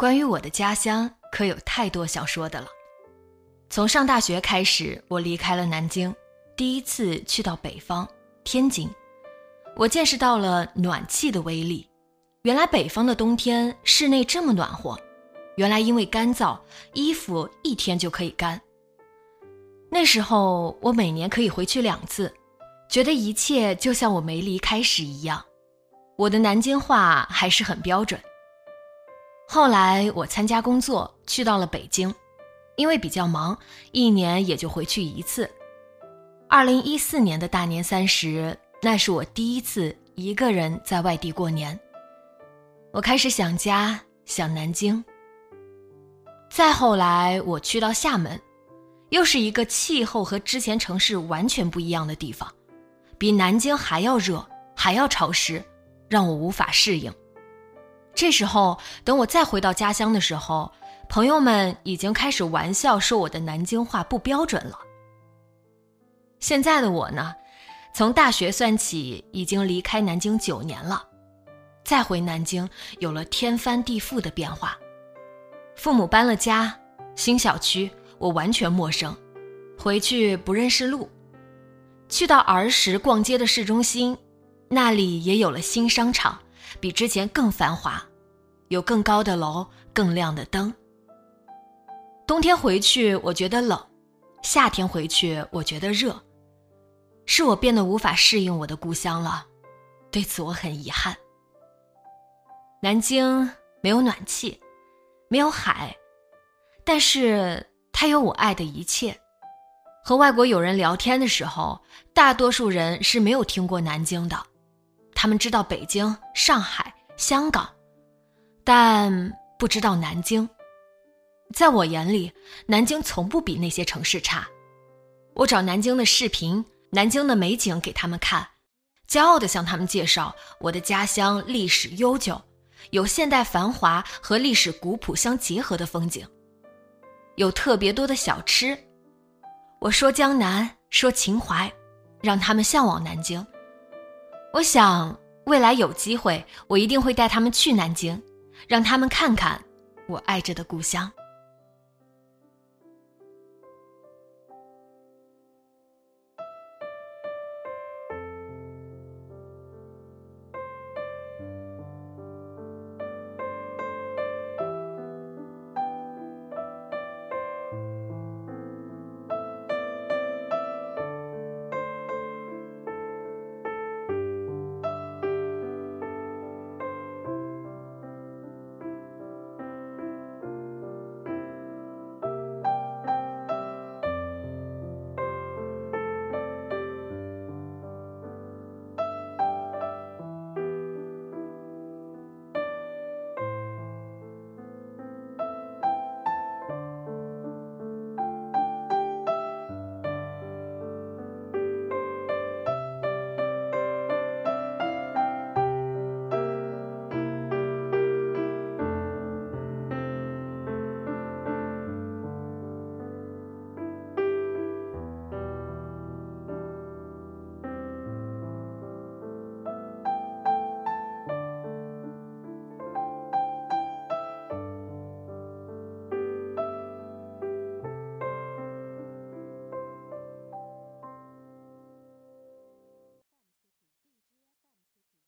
关于我的家乡，可有太多想说的了。从上大学开始，我离开了南京，第一次去到北方天津，我见识到了暖气的威力。原来北方的冬天室内这么暖和，原来因为干燥，衣服一天就可以干。那时候我每年可以回去两次，觉得一切就像我没离开时一样。我的南京话还是很标准。后来我参加工作，去到了北京。因为比较忙，一年也就回去一次。二零一四年的大年三十，那是我第一次一个人在外地过年。我开始想家，想南京。再后来，我去到厦门，又是一个气候和之前城市完全不一样的地方，比南京还要热，还要潮湿，让我无法适应。这时候，等我再回到家乡的时候。朋友们已经开始玩笑说我的南京话不标准了。现在的我呢，从大学算起，已经离开南京九年了，再回南京有了天翻地覆的变化。父母搬了家，新小区，我完全陌生，回去不认识路。去到儿时逛街的市中心，那里也有了新商场，比之前更繁华，有更高的楼，更亮的灯。冬天回去我觉得冷，夏天回去我觉得热，是我变得无法适应我的故乡了，对此我很遗憾。南京没有暖气，没有海，但是它有我爱的一切。和外国友人聊天的时候，大多数人是没有听过南京的，他们知道北京、上海、香港，但不知道南京。在我眼里，南京从不比那些城市差。我找南京的视频、南京的美景给他们看，骄傲地向他们介绍我的家乡历史悠久，有现代繁华和历史古朴相结合的风景，有特别多的小吃。我说江南，说秦淮，让他们向往南京。我想未来有机会，我一定会带他们去南京，让他们看看我爱着的故乡。